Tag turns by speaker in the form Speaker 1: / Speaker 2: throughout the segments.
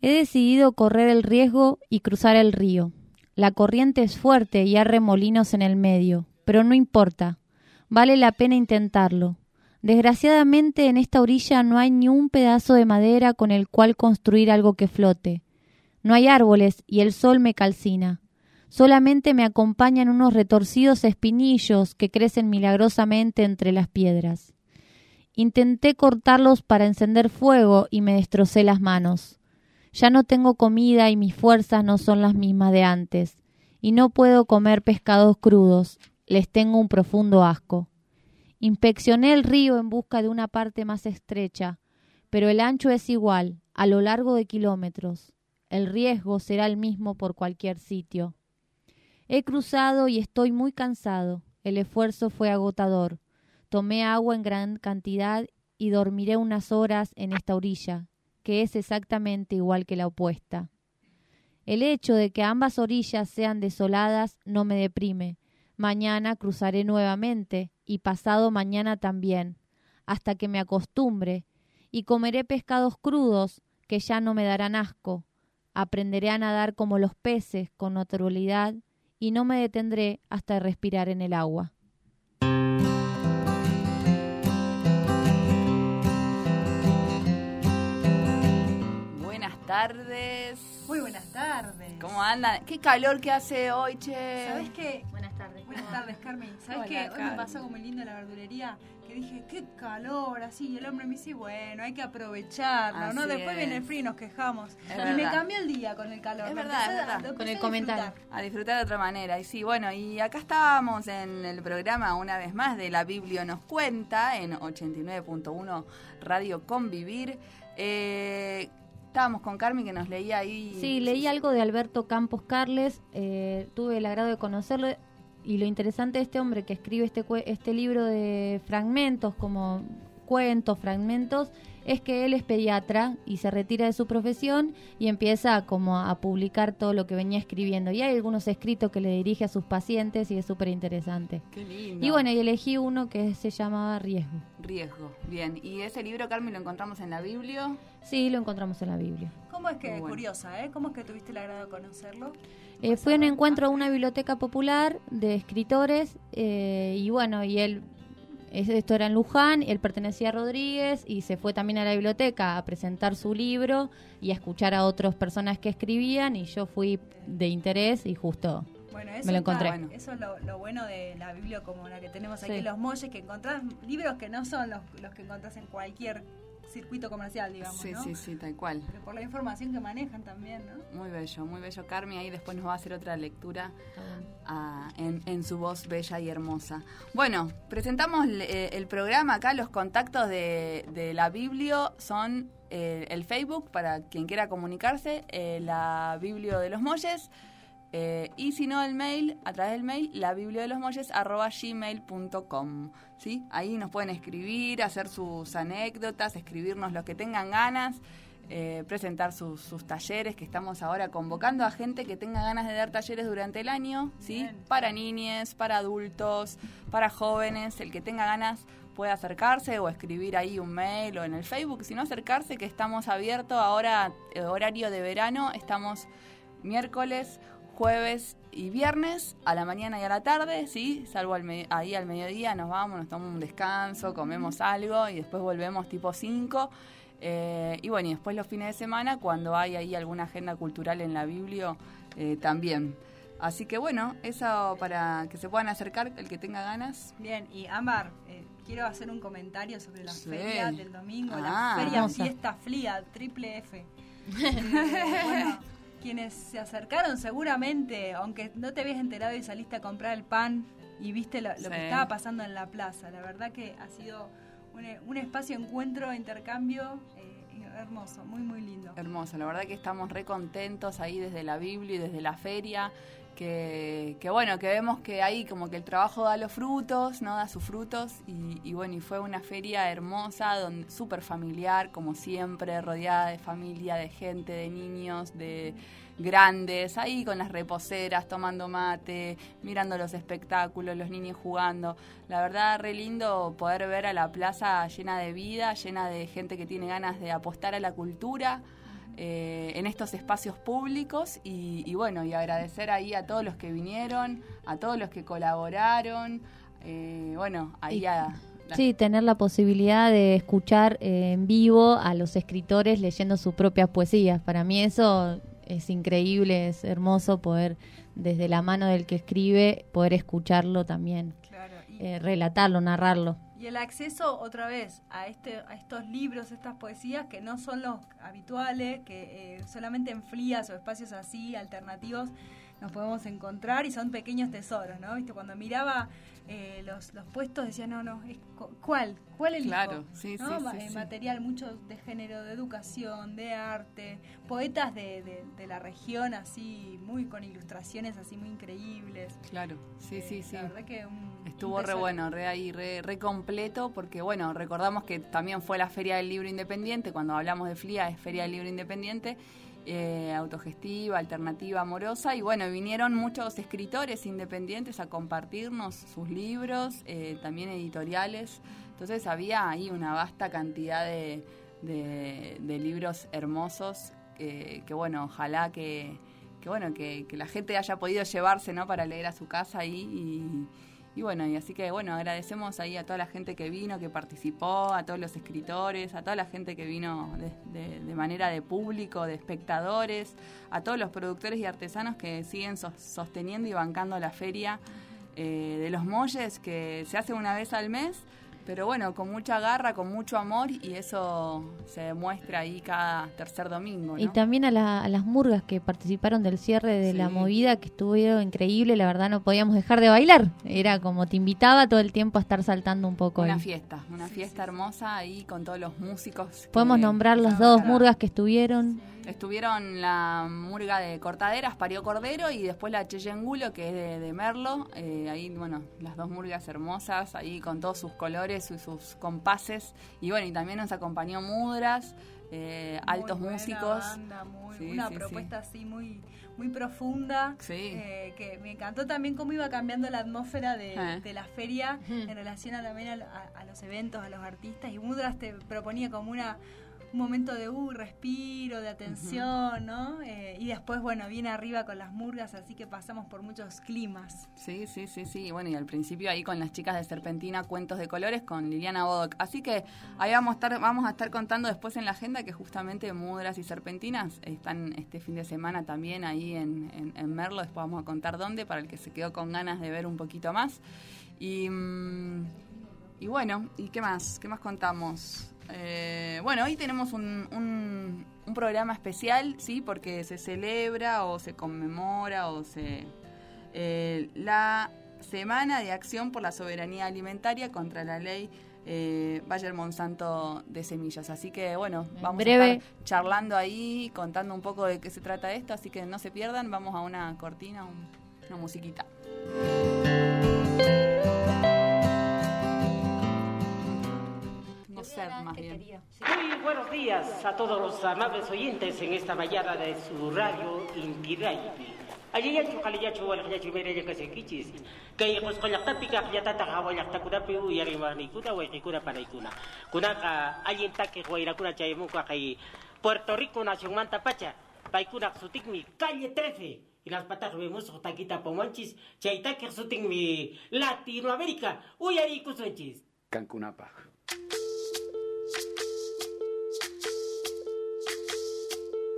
Speaker 1: He decidido correr el riesgo y cruzar el río. La corriente es fuerte y hay remolinos en el medio, pero no importa. Vale la pena intentarlo. Desgraciadamente en esta orilla no hay ni un pedazo de madera con el cual construir algo que flote. No hay árboles y el sol me calcina. Solamente me acompañan unos retorcidos espinillos que crecen milagrosamente entre las piedras. Intenté cortarlos para encender fuego y me destrocé las manos. Ya no tengo comida y mis fuerzas no son las mismas de antes, y no puedo comer pescados crudos, les tengo un profundo asco. Inspeccioné el río en busca de una parte más estrecha, pero el ancho es igual, a lo largo de kilómetros. El riesgo será el mismo por cualquier sitio. He cruzado y estoy muy cansado. El esfuerzo fue agotador. Tomé agua en gran cantidad y dormiré unas horas en esta orilla, que es exactamente igual que la opuesta. El hecho de que ambas orillas sean desoladas no me deprime. Mañana cruzaré nuevamente y pasado mañana también, hasta que me acostumbre, y comeré pescados crudos que ya no me darán asco. Aprenderé a nadar como los peces con naturalidad y no me detendré hasta respirar en el agua.
Speaker 2: Tardes.
Speaker 3: Muy buenas tardes.
Speaker 2: ¿Cómo andan? Qué calor que hace hoy, che.
Speaker 3: ¿Sabes qué?
Speaker 1: Buenas tardes.
Speaker 3: Buenas tardes, Carmen. ¿Sabes qué? Hoy me pasó como lindo en la verdulería que dije, qué calor, así. Y el hombre me dice, bueno, hay que aprovecharlo, ¿no? Después viene el frío y nos quejamos. y me cambió el día con el calor.
Speaker 2: Es verdad, es verdad.
Speaker 1: Con el comentario.
Speaker 2: A disfrutar de otra manera. Y sí, bueno, y acá estábamos en el programa una vez más de La Biblia nos cuenta en 89.1 Radio Convivir. Eh, Estábamos con Carmen que nos leía ahí.
Speaker 1: Sí, leí algo de Alberto Campos Carles, eh, tuve el agrado de conocerlo y lo interesante de este hombre que escribe este, este libro de fragmentos, como cuentos, fragmentos, es que él es pediatra y se retira de su profesión y empieza como a publicar todo lo que venía escribiendo. Y hay algunos escritos que le dirige a sus pacientes y es súper interesante.
Speaker 2: Qué lindo.
Speaker 1: Y bueno, y elegí uno que se llamaba Riesgo.
Speaker 2: Riesgo, bien. ¿Y ese libro, Carmen, lo encontramos en la Biblia?
Speaker 1: Sí, lo encontramos en la Biblia.
Speaker 3: ¿Cómo es que, curiosa, ¿eh? ¿Cómo es que tuviste el agrado de conocerlo?
Speaker 1: Eh, fue un encuentro a una biblioteca popular de escritores eh, y bueno, y él esto era en Luján, él pertenecía a Rodríguez y se fue también a la biblioteca a presentar su libro y a escuchar a otras personas que escribían y yo fui de interés y justo me lo encontré.
Speaker 3: Eso es lo, bueno de la Biblia como la que tenemos aquí en Los Molles, que encontrás libros que no son los, los que encontrás en cualquier circuito comercial, digamos.
Speaker 2: Sí, sí, sí, tal cual.
Speaker 3: Pero por la información que manejan también, ¿no?
Speaker 2: Muy bello, muy bello. Carmen ahí después nos va a hacer otra lectura ah, en, su voz bella y hermosa. Bueno, presentamos eh, el programa acá, los contactos de, la Biblia son eh, el Facebook para quien quiera comunicarse, eh, la Biblia de los Molles. Y si no, el mail, a través del mail, la biblia de los molles arroba gmail.com. ¿sí? Ahí nos pueden escribir, hacer sus anécdotas, escribirnos lo que tengan ganas. Eh, presentar sus, talleres, que estamos ahora convocando a gente que tenga ganas de dar talleres durante el año, ¿sí? Para niñes, para adultos, para jóvenes, el que tenga ganas puede acercarse o escribir ahí un mail o en el Facebook, si no acercarse, que estamos abiertos ahora, eh, horario de verano, estamos miércoles, jueves y viernes a la mañana y a la tarde, ¿sí? Salvo ahí al mediodía nos vamos, nos tomamos un descanso, comemos algo y después volvemos tipo 5. Eh, y bueno, y después los fines de semana, cuando hay ahí alguna agenda cultural en la Biblia, eh, también. Así que bueno, eso para que se puedan acercar el que tenga ganas.
Speaker 3: Bien, y Amar, eh, quiero hacer un comentario sobre la feria del domingo, la ah. feria Fiesta Flia, triple F. bueno, quienes se acercaron seguramente, aunque no te habías enterado y saliste a comprar el pan y viste lo, que estaba pasando en la plaza. La verdad que ha sido un, espacio encuentro, intercambio eh, hermoso, muy, muy lindo.
Speaker 2: Hermoso, la verdad que estamos re contentos ahí desde la Biblia y desde la feria. Que, que, bueno, que vemos que ahí como que el trabajo da los frutos, ¿no? Da sus frutos y, y bueno, y fue una feria hermosa, donde súper familiar, como siempre, rodeada de familia, de gente, de niños, de grandes, ahí con las reposeras, tomando mate, mirando los espectáculos, los niños jugando. La verdad, re lindo poder ver a la plaza llena de vida, llena de gente que tiene ganas de apostar a la cultura. Eh, en estos espacios públicos y, bueno, y agradecer ahí a todos los que vinieron, a todos los que colaboraron, eh, bueno, ahí a...
Speaker 1: Sí, tener la posibilidad de escuchar eh, en vivo a los escritores leyendo sus propias poesías. Para mí eso es increíble, es hermoso poder desde la mano del que escribe poder escucharlo también, relatarlo, narrarlo.
Speaker 3: Y el acceso otra vez a, este, a estos libros, estas poesías que no son los habituales, que eh, solamente en frías o espacios así, alternativos, nos podemos encontrar y son pequeños tesoros, ¿no? ¿Viste? Cuando miraba eh, los, los puestos decía, no, no, ¿cuál? ¿Cuál elijo?
Speaker 2: Claro, sí,
Speaker 3: sí, Material mucho de género, de educación, de arte, poetas de, de, la región así, muy con ilustraciones así muy increíbles.
Speaker 2: Claro, sí,
Speaker 3: eh,
Speaker 2: sí, sí.
Speaker 3: La verdad que
Speaker 2: Estuvo re bueno, re ahí, re, re, completo, porque bueno, recordamos que también fue la Feria del Libro Independiente, cuando hablamos de FLIA es Feria del Libro Independiente, eh, autogestiva, alternativa, amorosa. Y bueno, vinieron muchos escritores independientes a compartirnos sus libros, eh, también editoriales. Entonces había ahí una vasta cantidad de, de, libros hermosos que bueno, ojalá que, que bueno, que, la gente haya podido llevarse ¿no? para leer a su casa ahí y bueno, y así que bueno, agradecemos ahí a toda la gente que vino, que participó, a todos los escritores, a toda la gente que vino de, de, manera de público, de espectadores, a todos los productores y artesanos que siguen sosteniendo y bancando la feria eh, de los molles que se hace una vez al mes pero bueno, con mucha garra, con mucho amor y eso se demuestra ahí cada tercer domingo.
Speaker 1: Y también a, las murgas que participaron del cierre de la movida, que estuvo increíble, la verdad no podíamos dejar de bailar. Era como te invitaba todo el tiempo a estar saltando un poco.
Speaker 2: Una fiesta, una fiesta hermosa ahí con todos los músicos.
Speaker 1: Podemos nombrar las dos murgas que estuvieron.
Speaker 2: Estuvieron la murga de Cortaderas, Parió Cordero, y después la Cheyengulo, que es de, Merlo. Eh, ahí, bueno, las dos murgas hermosas, ahí con todos sus colores y sus compases. Y bueno, y también nos acompañó Mudras, eh, altos músicos.
Speaker 3: una propuesta así muy muy profunda, eh, que me encantó también cómo iba cambiando la atmósfera de, la feria en relación a, también a, los eventos, a los artistas, y Mudras te proponía como una un momento de uh, respiro, de atención, ¿no? Eh, y después, bueno, viene arriba con las murgas, así que pasamos por muchos climas.
Speaker 2: Sí, sí, sí, sí. Bueno, y al principio ahí con las chicas de Serpentina, Cuentos de Colores, con Liliana Bodoc. Así que ahí vamos a estar, vamos a estar contando después en la agenda que justamente Mudras y Serpentinas están este fin de semana también ahí en, en, Merlo. Después vamos a contar dónde, para el que se quedó con ganas de ver un poquito más. Y, mm, y bueno, ¿y qué más? ¿Qué más contamos? Eh, bueno, hoy tenemos un, un, programa especial, sí, porque se celebra o se conmemora o se eh, la Semana de Acción por la Soberanía Alimentaria contra la Ley eh, Bayer Monsanto de Semillas. Así que bueno, vamos a estar charlando ahí, contando un poco de qué se trata esto, así que no se pierdan, vamos a una cortina, una musiquita.
Speaker 4: Muy buenos días a todos los amables oyentes en esta mañana de su radio Intiraipi. Aliyachu kaliyachu walakyachu mereya kasekichis. Kay qusqallaqtapiqa qillatata hawallaqtakunapi uyarimarniykuna wayqikuna panaykuna. Kunaqa allin takiq wayrakuna chaymunqa kay Puerto Rico nacionmanta pacha. Paykunaq sutikmi calle 13. Inaspataq vemos taquita pomanchis. Chay takiq sutikmi Latinoamérica. Uyariykusunchis.
Speaker 5: Cancunapaq.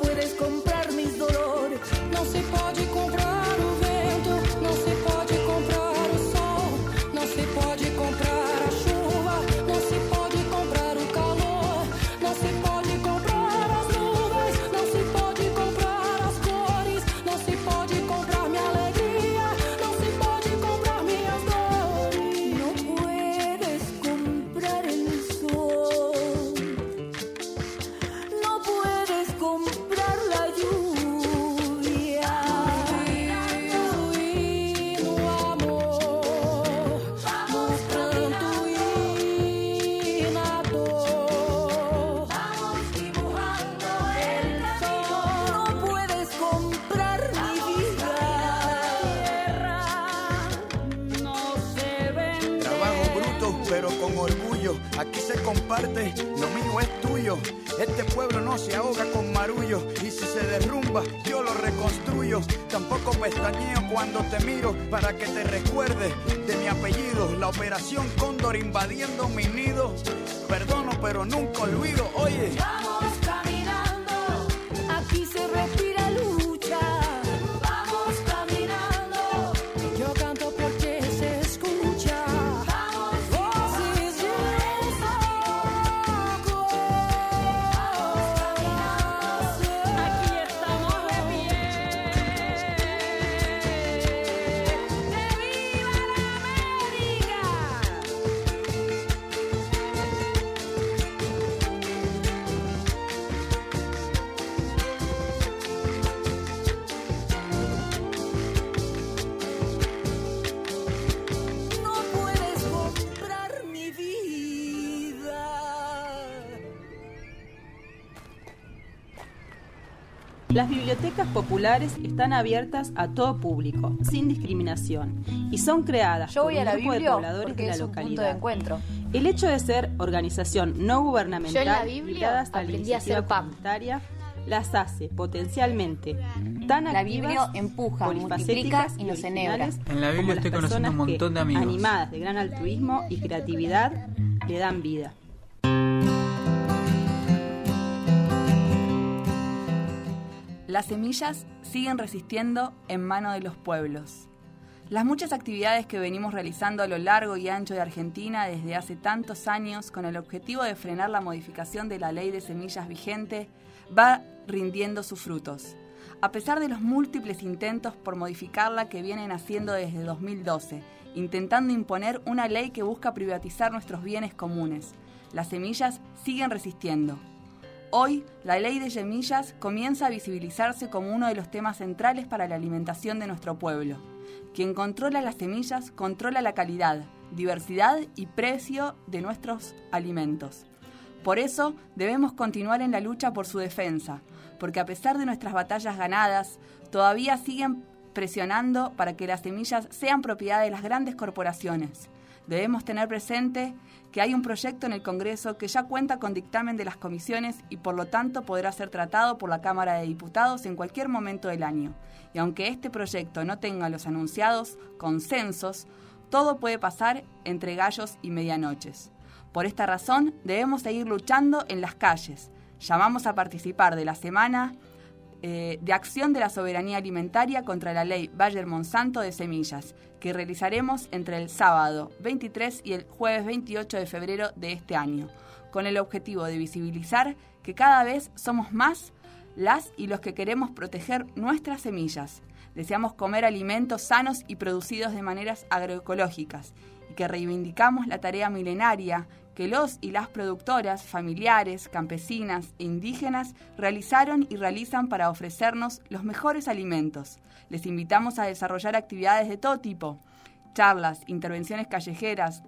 Speaker 6: puedes comprar.
Speaker 7: Las bibliotecas populares están abiertas a todo público, sin discriminación, y son creadas
Speaker 8: por
Speaker 7: un
Speaker 8: grupo
Speaker 7: de pobladores de la localidad.
Speaker 8: encuentro.
Speaker 7: El hecho de ser organización no gubernamental,
Speaker 8: Yo en la aprendí a hacer
Speaker 7: las hace potencialmente tan
Speaker 8: la Biblia empuja, multiplica y nos enhebra.
Speaker 9: En la Biblia estoy conociendo un montón de amigos.
Speaker 7: Animadas de gran altruismo y creatividad, le dan vida.
Speaker 2: Las semillas siguen resistiendo en mano de los pueblos. Las muchas actividades que venimos realizando a lo largo y ancho de Argentina desde hace tantos años con el objetivo de frenar la modificación de la ley de semillas vigente va rindiendo sus frutos. A pesar de los múltiples intentos por modificarla que vienen haciendo desde 2012, intentando imponer una ley que busca privatizar nuestros bienes comunes, las semillas siguen resistiendo. Hoy, la ley de semillas comienza a visibilizarse como uno de los temas centrales para la alimentación de nuestro pueblo. Quien controla las semillas controla la calidad, diversidad y precio de nuestros alimentos. Por eso debemos continuar en la lucha por su defensa, porque a pesar de nuestras batallas ganadas, todavía siguen presionando para que las semillas sean propiedad de las grandes corporaciones. Debemos tener presente que hay un proyecto en el Congreso que ya cuenta con dictamen de las comisiones y por lo tanto podrá ser tratado por la Cámara de Diputados en cualquier momento del año. Y aunque este proyecto no tenga los anunciados consensos, todo puede pasar entre gallos y medianoches. Por esta razón debemos seguir luchando en las calles. Llamamos a participar de la semana eh, de acción de la soberanía alimentaria contra la ley Bayer Monsanto de semillas, que realizaremos entre el sábado 23 y el jueves 28 de febrero de este año, con el objetivo de visibilizar que cada vez somos más las y los que queremos proteger nuestras semillas. Deseamos comer alimentos sanos y producidos de maneras agroecológicas y que reivindicamos la tarea milenaria que los y las productoras, familiares, campesinas e indígenas realizaron y realizan para ofrecernos los mejores alimentos. Les invitamos a desarrollar actividades de todo tipo, charlas, intervenciones callejeras,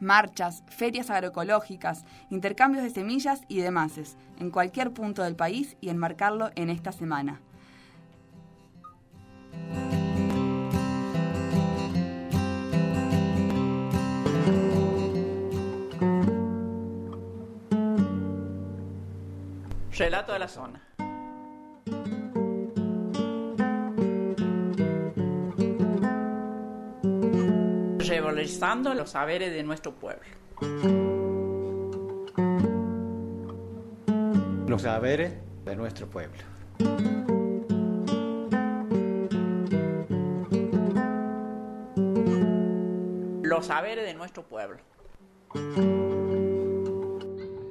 Speaker 2: marchas, ferias agroecológicas, intercambios de semillas y demás, en cualquier punto del país y enmarcarlo en esta semana.
Speaker 10: Relato de la zona. Revalorizando los saberes de nuestro pueblo.
Speaker 11: Los saberes de nuestro pueblo.
Speaker 10: Los saberes de nuestro pueblo.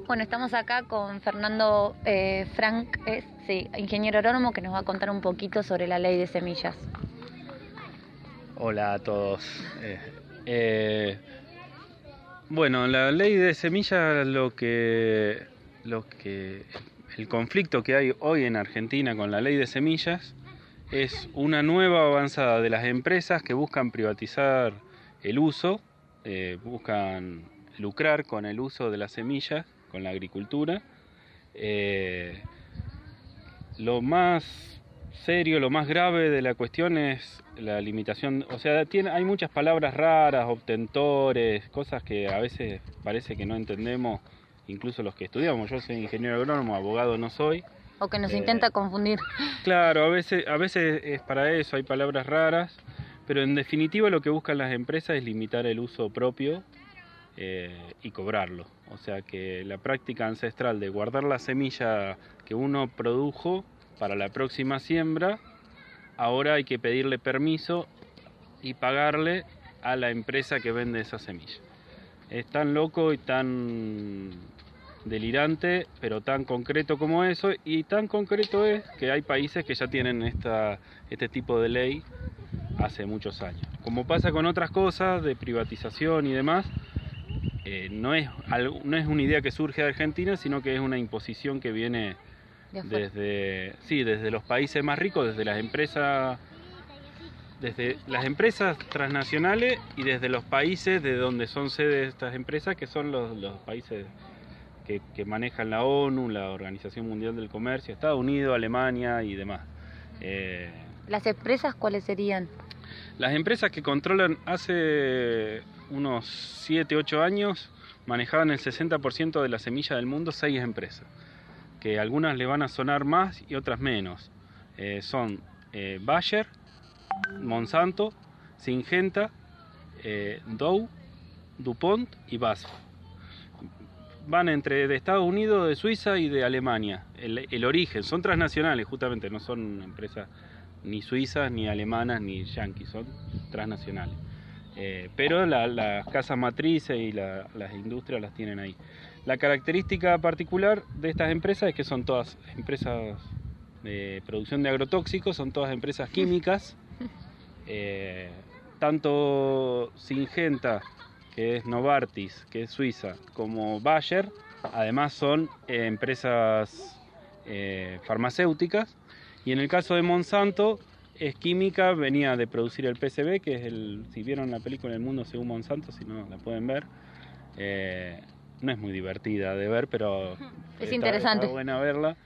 Speaker 1: Bueno, estamos acá con Fernando eh, Frank, sí, ingeniero agrónomo, que nos va a contar un poquito sobre la ley de semillas.
Speaker 12: Hola a todos. Eh, eh, bueno, la ley de semillas, lo que, lo que, el conflicto que hay hoy en Argentina con la ley de semillas es una nueva avanzada de las empresas que buscan privatizar el uso, buscan lucrar con el uso de las semillas con la agricultura. Eh, lo más serio, lo más grave de la cuestión es la limitación, o sea, tiene, hay muchas palabras raras, obtentores, cosas que a veces parece que no entendemos, incluso los que estudiamos. Yo soy ingeniero agrónomo, abogado no soy.
Speaker 1: O que nos eh, intenta confundir.
Speaker 12: Claro, a veces, a veces es para eso, hay palabras raras, pero en definitiva lo que buscan las empresas es limitar el uso propio eh, y cobrarlo. O sea que la práctica ancestral de guardar la semilla que uno produjo para la próxima siembra, ahora hay que pedirle permiso y pagarle a la empresa que vende esa semilla. Es tan loco y tan delirante, pero tan concreto como eso, y tan concreto es que hay países que ya tienen esta, este tipo de ley hace muchos años. Como pasa con otras cosas de privatización y demás, eh, no, es, no es una idea que surge de Argentina, sino que es una imposición que viene desde, sí, desde los países más ricos, desde las empresas desde las empresas transnacionales y desde los países de donde son sede estas empresas, que son los, países que, manejan la ONU, la Organización Mundial del Comercio, Estados Unidos, Alemania y demás.
Speaker 1: Eh, ¿Las empresas cuáles serían?
Speaker 12: Las empresas que controlan hace unos 7, 8 años manejaban el 60% de la semilla del mundo seis empresas, que algunas le van a sonar más y otras menos. Eh, son eh, Bayer, Monsanto, Syngenta, eh, Dow, DuPont y BASF. Van entre de Estados Unidos, de Suiza y de Alemania. El, el origen, son transnacionales justamente, no son empresas ni suizas, ni alemanas, ni yanquis, son transnacionales. Eh, pero las casas matrices y las industrias las tienen ahí. La característica particular de estas empresas es que son todas empresas de producción de agrotóxicos, son todas empresas químicas. Eh, tanto Singenta, que es Novartis, que es Suiza, como Bayer, además son eh, empresas eh, farmacéuticas. Y en el caso de Monsanto, es química, venía de producir el PCB, que es el, si vieron la película El Mundo según Monsanto, si no la pueden ver, eh, no es muy divertida de ver, pero
Speaker 1: es interesante.
Speaker 12: Está buena verla.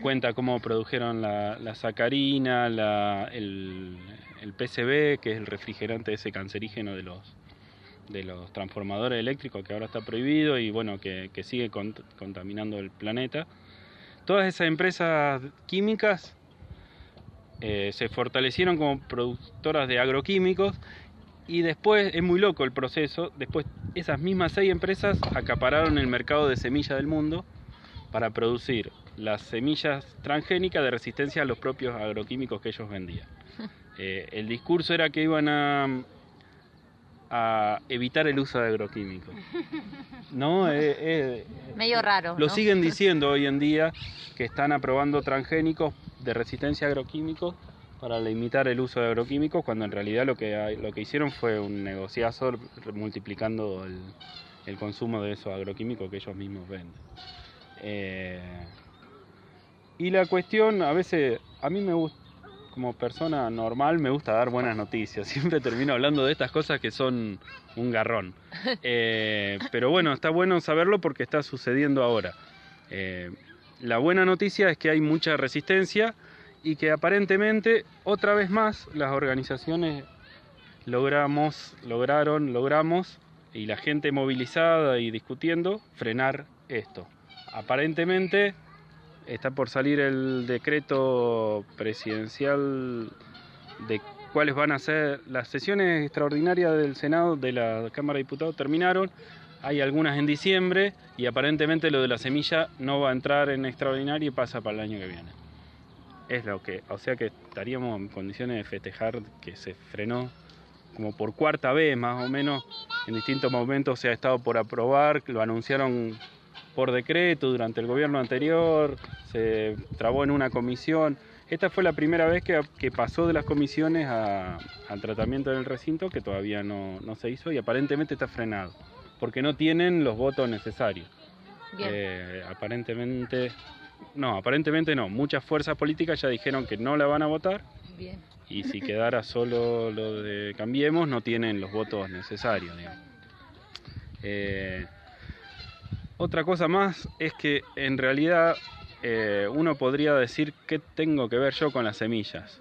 Speaker 12: cuenta cómo produjeron la, sacarina, el, el PCB, que es el refrigerante ese cancerígeno de los, de los transformadores eléctricos que ahora está prohibido y bueno, que, sigue contaminando el planeta. Todas esas empresas químicas eh, se fortalecieron como productoras de agroquímicos y después, es muy loco el proceso, después esas mismas seis empresas acapararon el mercado de semillas del mundo para producir las semillas transgénicas de resistencia a los propios agroquímicos que ellos vendían. Eh, el discurso era que iban a, a evitar el uso de agroquímicos. ¿No? Eh,
Speaker 1: eh, Medio raro.
Speaker 12: Lo siguen diciendo hoy en día que están aprobando transgénicos de resistencia a agroquímicos para limitar el uso de agroquímicos, cuando en realidad lo que, lo que hicieron fue un negociazo multiplicando el, consumo de esos agroquímicos que ellos mismos venden. y la cuestión, a veces, a mí me gusta como persona normal me gusta dar buenas noticias. Siempre termino hablando de estas cosas que son un garrón. Eh, pero bueno, está bueno saberlo porque está sucediendo ahora. Eh, la buena noticia es que hay mucha resistencia y que aparentemente otra vez más las organizaciones logramos, lograron, logramos y la gente movilizada y discutiendo frenar esto. Aparentemente está por salir el decreto presidencial de cuáles van a ser las sesiones extraordinarias del Senado, de la Cámara de Diputados terminaron, hay algunas en diciembre y aparentemente lo de la semilla no va a entrar en extraordinario y pasa para el año que viene. Es lo que, o sea que estaríamos en condiciones de festejar que se frenó como por cuarta vez más o menos, en distintos momentos se ha estado por aprobar, lo anunciaron por decreto durante el gobierno anterior, se trabó en una comisión. Esta fue la primera vez que, pasó de las comisiones al tratamiento del recinto, que todavía no, se hizo y aparentemente está frenado, porque no tienen los votos necesarios. Eh, aparentemente, no, aparentemente no. Muchas fuerzas políticas ya dijeron que no la van a votar. Y si quedara solo lo de Cambiemos, no tienen los votos necesarios. Eh, otra cosa más es que en realidad eh, uno podría decir qué tengo que ver yo con las semillas,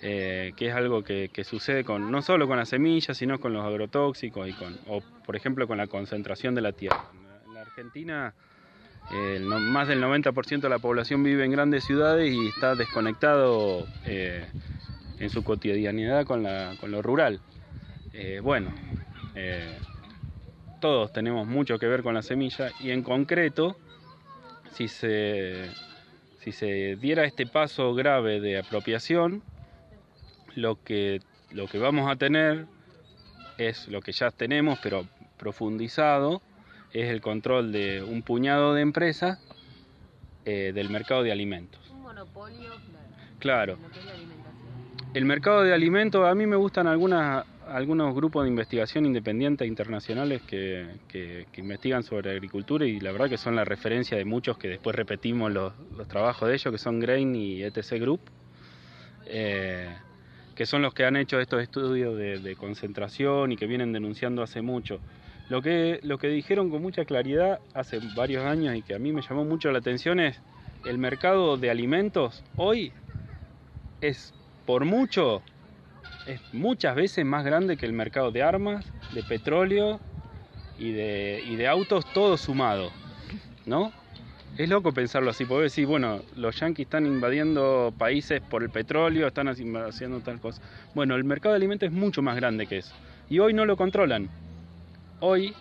Speaker 12: eh, que es algo que, sucede con no solo con las semillas, sino con los agrotóxicos y con, o por ejemplo con la concentración de la tierra. En la Argentina más del 90% de la población vive en grandes ciudades y está desconectado eh, en su cotidianidad con, la, con lo rural. bueno, todos tenemos mucho que ver con la semilla y en concreto, si se, si se diera este paso grave de apropiación, lo que, lo que vamos a tener es lo que ya tenemos, pero profundizado, es el control de un puñado de empresas eh, del mercado de alimentos.
Speaker 1: Un monopolio,
Speaker 12: claro. El mercado de alimentos, a mí me gustan algunas algunos grupos de investigación independientes internacionales que, investigan sobre agricultura y la verdad que son la referencia de muchos que después repetimos los, trabajos de ellos, que son Grain y ETC Group, eh, que son los que han hecho estos estudios de, concentración y que vienen denunciando hace mucho. Lo que, lo que dijeron con mucha claridad hace varios años y que a mí me llamó mucho la atención es el mercado de alimentos hoy es por mucho es muchas veces más grande que el mercado de armas, de petróleo y de, y de autos, todo sumado, ¿no? Es loco pensarlo así, porque decir, bueno, los yanquis están invadiendo países por el petróleo, están haciendo tal cosa. Bueno, el mercado de alimentos es mucho más grande que eso. Y hoy no lo controlan. Hoy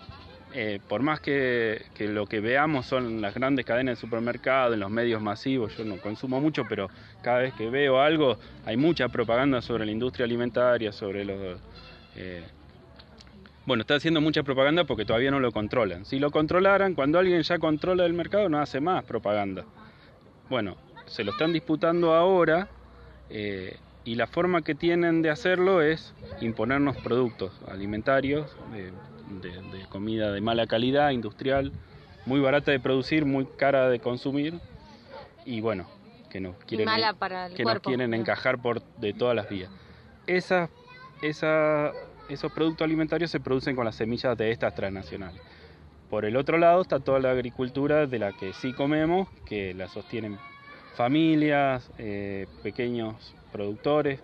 Speaker 12: eh, por más que, lo que veamos son las grandes cadenas de supermercados, en los medios masivos, yo no consumo mucho, pero cada vez que veo algo hay mucha propaganda sobre la industria alimentaria, sobre los... Eh, bueno, está haciendo mucha propaganda porque todavía no lo controlan. Si lo controlaran, cuando alguien ya controla el mercado no hace más propaganda. Bueno, se lo están disputando ahora eh, y la forma que tienen de hacerlo es imponernos productos alimentarios de, comida de mala calidad, industrial, muy barata de producir, muy cara de consumir y bueno, que nos quieren, que nos quieren encajar por de todas las vías. Esas, esos productos alimentarios se producen con las semillas de estas transnacionales. Por el otro lado está toda la agricultura de la que sí comemos, que la sostienen familias, eh, pequeños productores,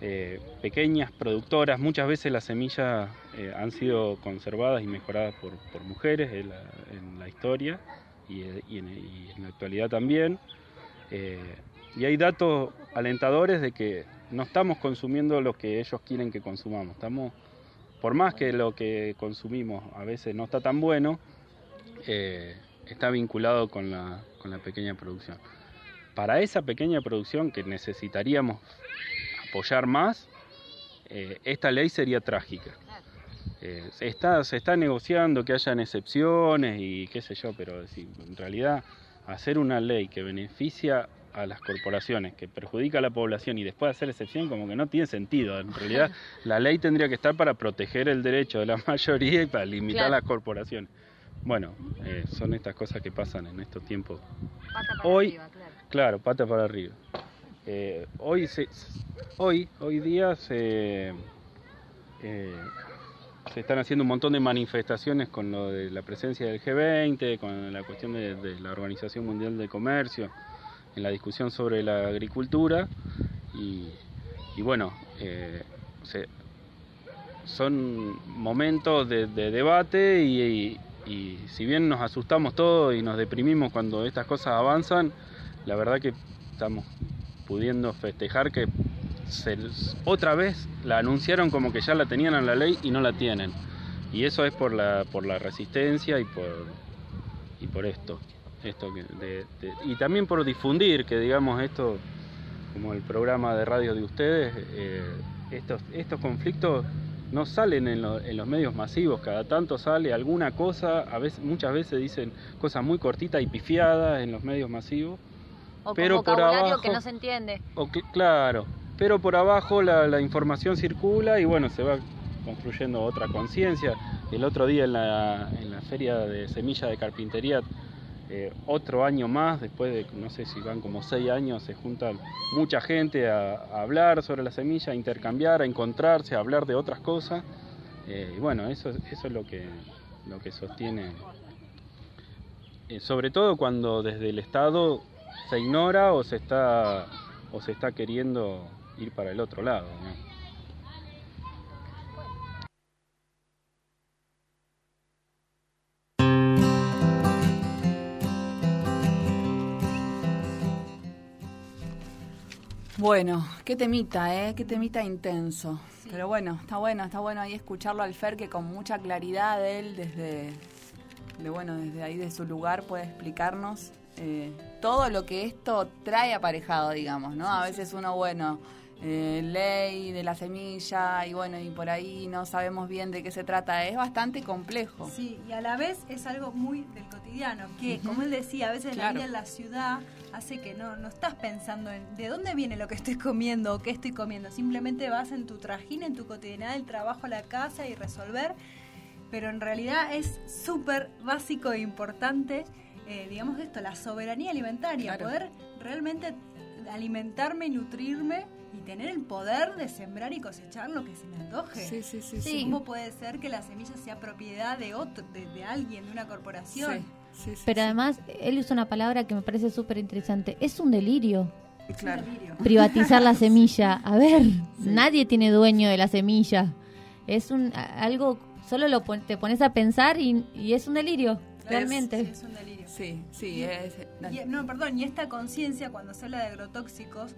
Speaker 12: eh, pequeñas productoras. Muchas veces las semillas eh, han sido conservadas y mejoradas por, mujeres en la, historia y, en, la actualidad también. Eh, y hay datos alentadores de que no estamos consumiendo lo que ellos quieren que consumamos. Estamos, por más que lo que consumimos a veces no está tan bueno, está vinculado con la, con la pequeña producción. Para esa pequeña producción que necesitaríamos apoyar más, eh, esta ley sería trágica. Eh, se, está, se está negociando que hayan excepciones y qué sé yo, pero en realidad hacer una ley que beneficia a las corporaciones, que perjudica a la población y después hacer excepción como que no tiene sentido. En realidad la ley tendría que estar para proteger el derecho de la mayoría y para limitar a las corporaciones. Bueno, eh, son estas cosas que pasan en estos tiempos. Hoy, claro. claro, pata para arriba. Eh, hoy, se, hoy, hoy día se, eh, se están haciendo un montón de manifestaciones con lo de la presencia del G20, con la cuestión de, la Organización Mundial de Comercio, en la discusión sobre la agricultura. Y, bueno, eh, son momentos de, debate y si bien nos asustamos todos y nos deprimimos cuando estas cosas avanzan, la verdad que estamos pudiendo festejar que otra vez la anunciaron como que ya la tenían en la ley y no la tienen. Y eso es por la, por la resistencia y por, y por esto. esto y también por difundir que digamos esto, como el programa de radio de ustedes, eh, estos, estos conflictos no salen en, en, los medios masivos, cada tanto sale alguna cosa, a veces, muchas veces dicen cosas muy cortitas y pifiadas en los medios masivos,
Speaker 1: o pero por abajo, que no se entiende.
Speaker 12: claro, pero por abajo la, información circula y bueno, se va construyendo otra conciencia. El otro día en la, en la feria de semilla de carpintería, eh, otro año más, después de no sé si van como seis años, se juntan mucha gente a, hablar sobre la semilla, a intercambiar, a encontrarse, a hablar de otras cosas. Eh, y bueno, eso, eso es lo que, lo que sostiene. Eh, sobre todo cuando desde el Estado se ignora o se está o se está queriendo ir para el otro lado.
Speaker 2: Bueno, qué temita, ¿eh? Qué temita intenso. Pero bueno, está bueno, está bueno ahí escucharlo al Fer que con mucha claridad él desde, de, bueno, desde ahí de su lugar puede explicarnos eh, todo lo que esto trae aparejado, digamos, ¿no? A veces uno, bueno, eh, ley de la semilla y bueno, y por ahí no sabemos bien de qué se trata. Es bastante complejo.
Speaker 3: Sí, y a la vez es algo muy del cotidiano, que como él decía, a veces la vida en la ciudad hace que no, no estás pensando en de dónde viene lo que estoy comiendo o qué estoy comiendo. Simplemente vas en tu trajín, en tu cotidianidad, del trabajo a la casa y resolver. Pero en realidad es súper básico e importante eh, digamos esto, la soberanía alimentaria, poder realmente alimentarme y nutrirme y tener el poder de sembrar y cosechar lo que se me antoje.
Speaker 2: Sí, sí, sí.
Speaker 3: ¿Cómo puede ser que la semilla sea propiedad de otro, de, alguien, de una corporación?
Speaker 1: Sí, Pero además, él usa una palabra que me parece súper interesante. Es un delirio.
Speaker 2: Claro.
Speaker 1: Privatizar la semilla. A ver, nadie tiene dueño de la semilla. Es un algo, solo lo te pones a pensar y, es un delirio, realmente.
Speaker 3: es un delirio.
Speaker 2: Sí, sí, es,
Speaker 3: no, perdón, y esta conciencia cuando se habla de agrotóxicos,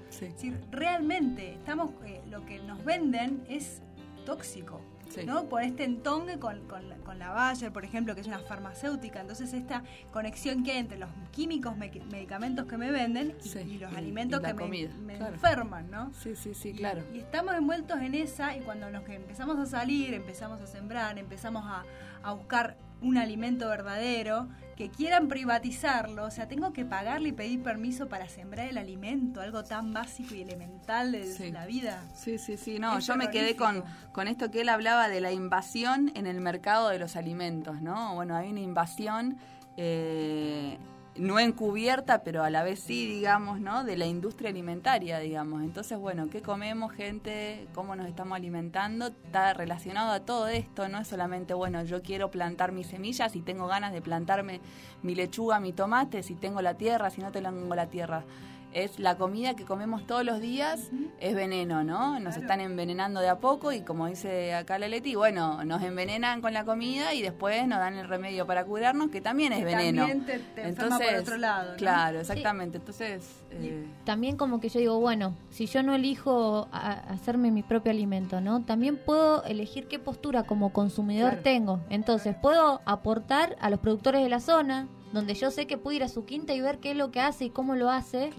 Speaker 3: realmente estamos, eh, lo que nos venden es tóxico. ¿no? Por este entongue con, con, la Bayer, por ejemplo, que es una farmacéutica. Entonces, esta conexión que hay entre los químicos, medicamentos que me venden y, los alimentos que me, enferman, ¿no?
Speaker 2: Sí, sí, sí, claro.
Speaker 3: Y, estamos envueltos en esa y cuando nos empezamos a salir, empezamos a sembrar, empezamos a, a buscar un alimento verdadero, que quieran privatizarlo, o sea, tengo que pagarle y pedir permiso para sembrar el alimento, algo tan básico y elemental de la vida.
Speaker 2: Sí, sí, sí, no, yo me quedé con, con esto que él hablaba de la invasión en el mercado de los alimentos, ¿no? Bueno, hay una invasión... Eh, no encubierta, pero a la vez sí, digamos, ¿no? De la industria alimentaria, digamos. Entonces, bueno, ¿qué comemos, gente? ¿Cómo nos estamos alimentando? Está relacionado a todo esto, no es solamente, bueno, yo quiero plantar mis semillas y tengo ganas de plantarme mi lechuga, mi tomate, si tengo la tierra, si no tengo la tierra es la comida que comemos todos los días, es veneno, ¿no? Nos están envenenando de a poco y como dice acá la Leti, bueno, nos envenenan con la comida y después nos dan el remedio para curarnos, que también es veneno.
Speaker 3: También te, Entonces, por otro lado.
Speaker 2: Claro, exactamente. Entonces... Eh,
Speaker 1: también como que yo digo, bueno, si yo no elijo hacerme mi propio alimento, ¿no? También puedo elegir qué postura como consumidor tengo. Entonces, puedo aportar a los productores de la zona, donde yo sé que puedo ir a su quinta y ver qué es lo que hace y cómo lo hace,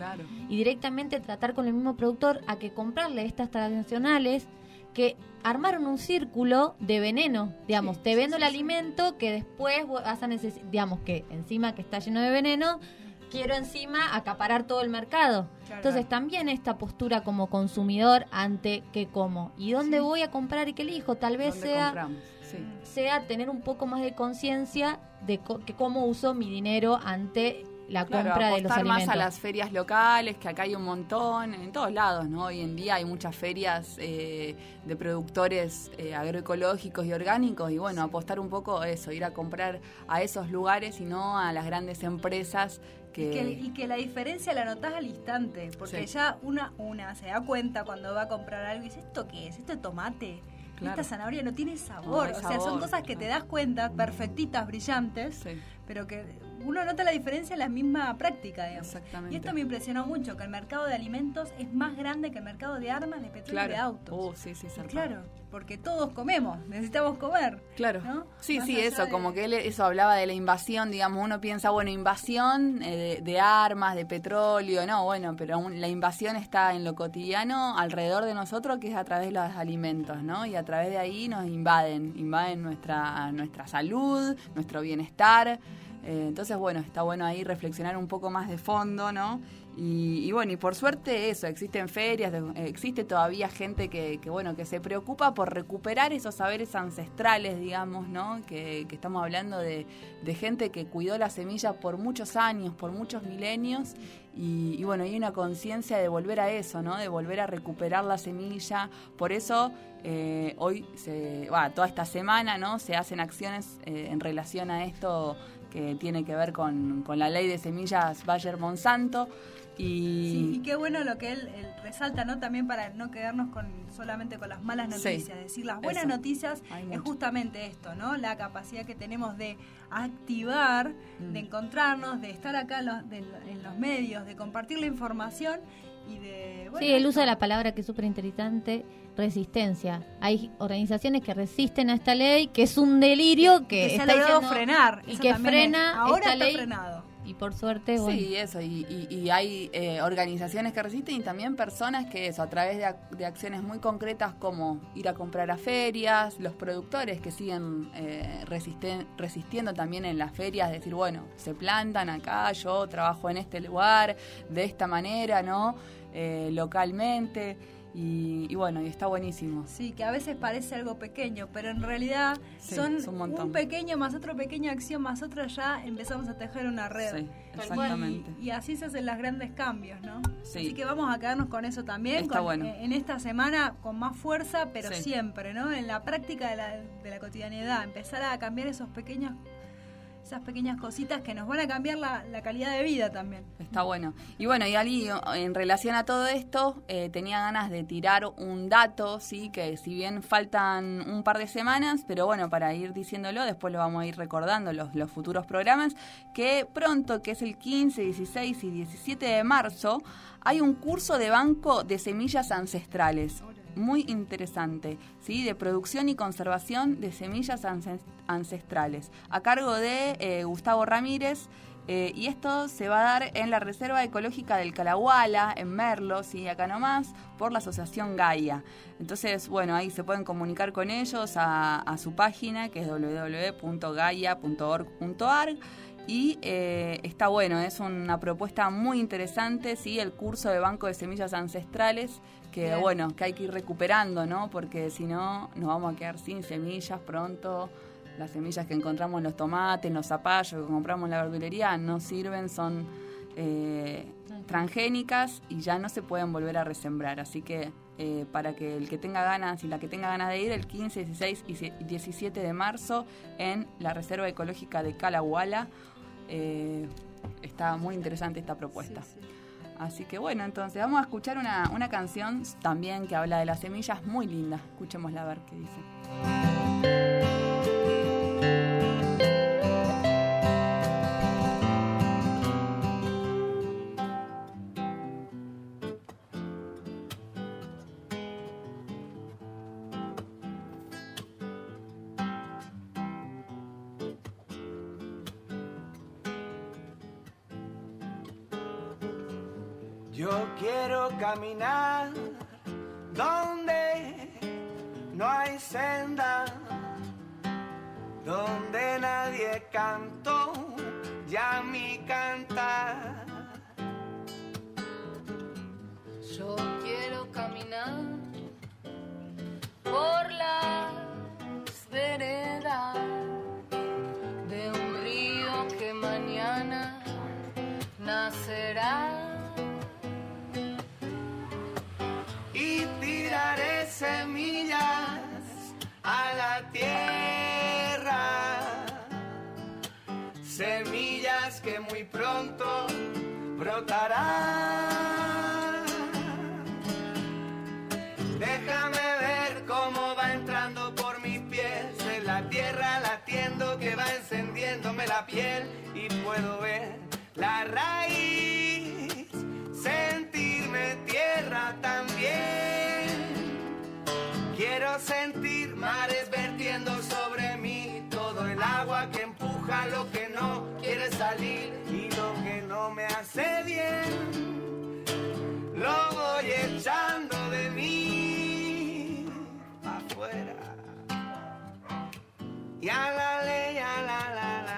Speaker 1: y directamente tratar con el mismo productor a que comprarle estas tradicionales que armaron un círculo de veneno, digamos, te vendo el alimento que después vas a necesitar, digamos que encima que está lleno de veneno, quiero encima acaparar todo el mercado. Entonces también esta postura como consumidor ante qué como y dónde voy a comprar y qué elijo, tal vez sea sea tener un poco más de conciencia de que cómo uso mi dinero ante la compra de los alimentos.
Speaker 2: más a las ferias locales, que acá hay un montón, en todos lados, ¿no? Hoy en día hay muchas ferias eh, de productores eh, agroecológicos y orgánicos y bueno, apostar un poco a eso, ir a comprar a esos lugares y no a las grandes empresas que...
Speaker 3: Y, que, la diferencia la notas al instante, porque ya una, una se da cuenta cuando va a comprar algo y dice, ¿esto qué es? ¿Esto es tomate? Esta zanahoria no tiene sabor. o sea, son cosas que te das cuenta, perfectitas, brillantes, pero que uno nota la diferencia en la misma práctica, digamos. Exactamente. Y esto me impresionó mucho, que el mercado de alimentos es más grande que el mercado de armas, de petróleo y de autos.
Speaker 2: Oh, sí, sí,
Speaker 3: claro, porque todos comemos, necesitamos comer.
Speaker 2: Claro. Sí, sí, eso, como que él eso hablaba de la invasión, digamos, uno piensa, bueno, invasión eh, de, armas, de petróleo, no, bueno, pero la invasión está en lo cotidiano alrededor de nosotros, que es a través de los alimentos, ¿no? Y a través de ahí nos invaden, invaden nuestra, nuestra salud, nuestro bienestar. Eh, entonces, bueno, está bueno ahí reflexionar un poco más de fondo, ¿no? Y, bueno, y por suerte eso, existen ferias, existe todavía gente que, bueno, que se preocupa por recuperar esos saberes ancestrales, digamos, ¿no? Que, estamos hablando de, gente que cuidó la semilla por muchos años, por muchos milenios, y, bueno, hay una conciencia de volver a eso, ¿no? De volver a recuperar la semilla. Por eso eh, hoy, se, toda esta semana, ¿no? Se hacen acciones eh, en relación a esto que tiene que ver con, con la ley de semillas Bayer Monsanto. Y...
Speaker 3: Sí, qué bueno lo que él, resalta, ¿no? También para no quedarnos con solamente con las malas noticias. es decir, las buenas noticias es justamente esto, ¿no? La capacidad que tenemos de activar, de mm. encontrarnos, de estar acá en los, medios, de compartir la información y de...
Speaker 1: sí, el uso de la palabra que es súper interesante resistencia. Hay organizaciones que resisten a esta ley, que es un delirio que,
Speaker 3: se está ha logrado frenar
Speaker 1: y que frena
Speaker 3: ahora
Speaker 1: esta ley.
Speaker 3: Frenado.
Speaker 1: Y por suerte, bueno.
Speaker 2: Sí, eso. Y, hay eh, organizaciones que resisten y también personas que eso, a través de, acciones muy concretas como ir a comprar a ferias, los productores que siguen eh, resistiendo también en las ferias, decir, bueno, se plantan acá, yo trabajo en este lugar, de esta manera, ¿no? Eh, localmente. Y, bueno, y está buenísimo.
Speaker 3: Sí, que a veces parece algo pequeño, pero en realidad son un, pequeño más otro pequeña acción más otra, ya empezamos a tejer una red.
Speaker 2: Sí, exactamente.
Speaker 3: Y, así se hacen los grandes cambios, ¿no? Sí. Así que vamos a quedarnos con eso también,
Speaker 2: está bueno.
Speaker 3: Eh, en esta semana con más fuerza, pero siempre, ¿no? En la práctica de la, de la cotidianidad, empezar a cambiar esos pequeños esas pequeñas cositas que nos van a cambiar la, calidad de vida también.
Speaker 2: Está bueno. Y bueno, y Ali, en relación a todo esto, eh, tenía ganas de tirar un dato, sí, que si bien faltan un par de semanas, pero bueno, para ir diciéndolo, después lo vamos a ir recordando los, futuros programas, que pronto, que es el 15, 16 y 17 de marzo, hay un curso de banco de semillas ancestrales. Muy interesante, ¿sí? de producción y conservación de semillas ancestrales, a cargo de eh, Gustavo Ramírez. Eh, y esto se va a dar en la Reserva Ecológica del Calahuala, en Merlo, ¿sí? acá nomás, por la Asociación Gaia. Entonces, bueno, ahí se pueden comunicar con ellos a, a su página, que es www.gaia.org.ar. Y eh, está bueno, es una propuesta muy interesante, ¿sí? El curso de Banco de Semillas Ancestrales, que bueno, que hay que ir recuperando, ¿no? Porque si no, nos vamos a quedar sin semillas pronto. Las semillas que encontramos en los tomates, en los zapallos que compramos en la verdulería no sirven, son eh, transgénicas y ya no se pueden volver a resembrar. Así que eh, para que el que tenga ganas y la que tenga ganas de ir, el 15, 16 y 17 de marzo en la Reserva Ecológica de Calahuala eh, está muy interesante esta propuesta. Así que bueno, entonces vamos a escuchar una, una canción también que habla de las semillas, muy linda. Escuchémosla a ver qué dice.
Speaker 13: Yo quiero caminar donde no hay senda, donde nadie cantó ya mi cantar.
Speaker 14: Yo quiero caminar por las
Speaker 13: brotarán. Déjame ver cómo va entrando por mis pies en la tierra latiendo que va encendiéndome la piel y puedo ver la raíz, sentirme tierra también. Quiero sentir mares vertiendo sobre mí todo el agua que empuja lo que no quiere salir me hace bien. Lo voy echando de mí afuera. Y a la ley, a la la la.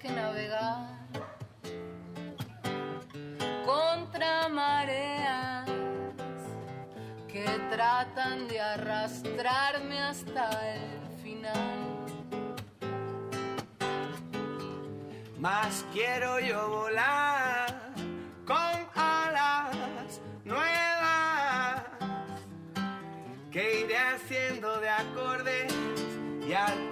Speaker 14: que navegar tratan de arrastrarme hasta el final.
Speaker 13: Más quiero yo volar con alas nuevas que iré haciendo de acordes y al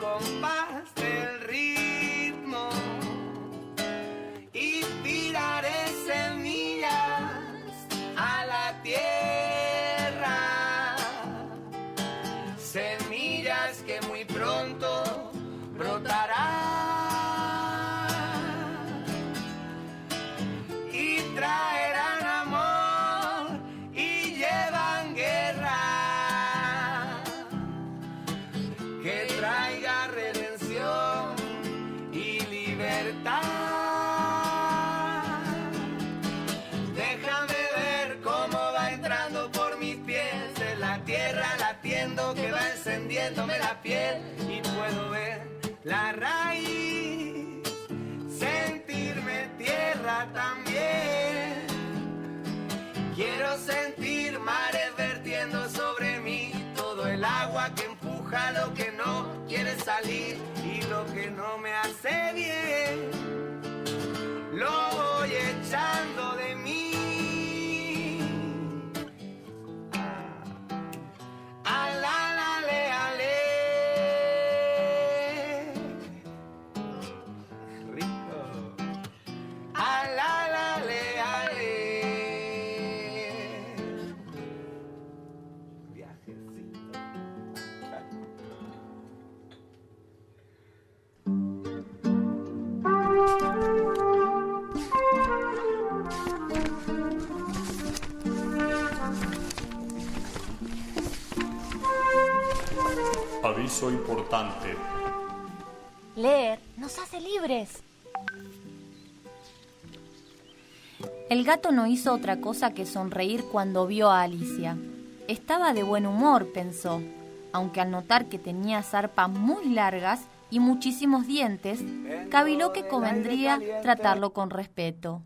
Speaker 13: encendiéndome la piel y puedo ver la raíz, sentirme tierra también. Quiero sentir mares vertiendo sobre mí todo el agua que empuja lo que no quiere salir y lo que no me hace bien. Lo voy echando de mí. A
Speaker 8: Leer nos hace libres.
Speaker 1: El gato no hizo otra cosa que sonreír cuando vio a Alicia. Estaba de buen humor, pensó, aunque al notar que tenía zarpas muy largas y muchísimos dientes, caviló que convendría tratarlo con respeto.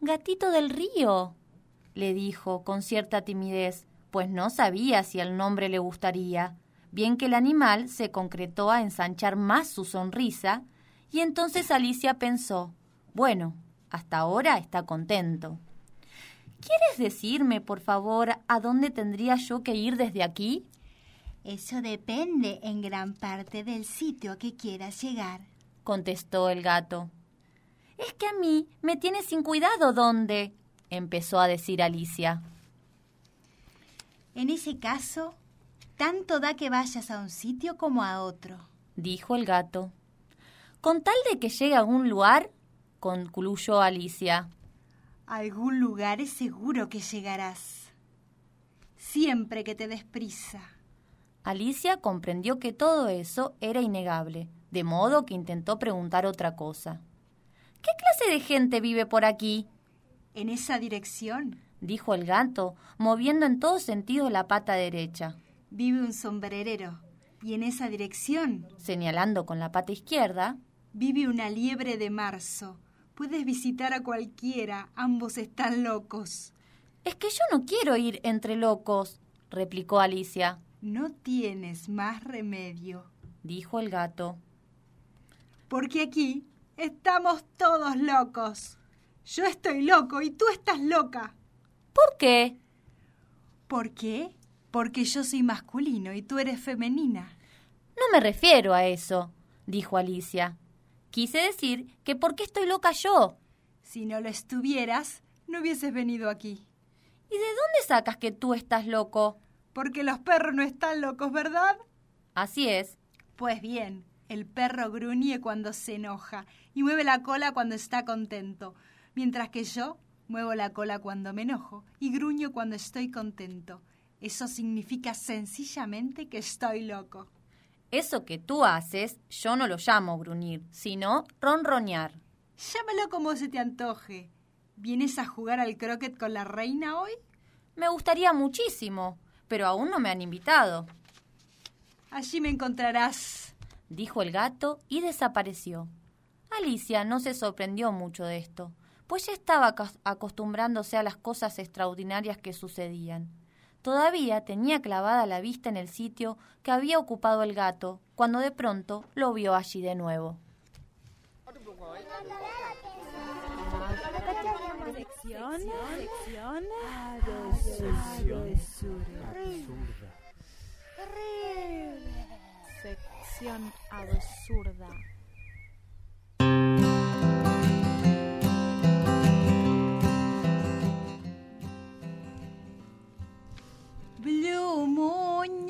Speaker 1: Gatito del río, le dijo con cierta timidez, pues no sabía si el nombre le gustaría, bien que el animal se concretó a ensanchar más su sonrisa, y entonces Alicia pensó, bueno, hasta ahora está contento. ¿Quieres decirme, por favor, a dónde tendría yo que ir desde aquí?
Speaker 15: Eso depende en gran parte del sitio a que quieras llegar,
Speaker 1: contestó el gato. Es que a mí me tiene sin cuidado dónde, empezó a decir Alicia.
Speaker 15: En ese caso, tanto da que vayas a un sitio como a otro,
Speaker 1: dijo el gato. Con tal de que llegue a algún lugar, concluyó Alicia.
Speaker 15: algún lugar es seguro que llegarás, siempre que te des prisa.
Speaker 1: Alicia comprendió que todo eso era innegable, de modo que intentó preguntar otra cosa. ¿Qué clase de gente vive por aquí?
Speaker 15: En esa dirección,
Speaker 1: dijo el gato, moviendo en todo sentido la pata derecha.
Speaker 15: Vive un sombrerero. Y en esa dirección,
Speaker 1: señalando con la pata izquierda,
Speaker 15: vive una liebre de marzo. Puedes visitar a cualquiera, ambos están locos.
Speaker 1: Es que yo no quiero ir entre locos, replicó Alicia.
Speaker 15: No tienes más remedio,
Speaker 1: dijo el gato.
Speaker 15: Porque aquí estamos todos locos. Yo estoy loco y tú estás loca.
Speaker 1: ¿Por qué?
Speaker 15: ¿Por qué? Porque yo soy masculino y tú eres femenina.
Speaker 1: No me refiero a eso, dijo Alicia. Quise decir que ¿por qué estoy loca yo?
Speaker 15: Si no lo estuvieras, no hubieses venido aquí.
Speaker 1: ¿Y de dónde sacas que tú estás loco?
Speaker 15: Porque los perros no están locos, ¿verdad?
Speaker 1: Así es.
Speaker 15: Pues bien, el perro gruñe cuando se enoja y mueve la cola cuando está contento, mientras que yo muevo la cola cuando me enojo y gruño cuando estoy contento. Eso significa sencillamente que estoy loco.
Speaker 1: Eso que tú haces, yo no lo llamo gruñir, sino ronronear.
Speaker 15: Llámalo como se te antoje. ¿Vienes a jugar al croquet con la reina hoy?
Speaker 1: Me gustaría muchísimo, pero aún no me han invitado.
Speaker 15: Allí me encontrarás,
Speaker 1: dijo el gato y desapareció. Alicia no se sorprendió mucho de esto, pues ya estaba acostumbrándose a las cosas extraordinarias que sucedían. Todavía tenía clavada la vista en el sitio que había ocupado el gato, cuando de pronto lo vio allí de nuevo.
Speaker 16: Sección absurda.
Speaker 15: Blue Moon,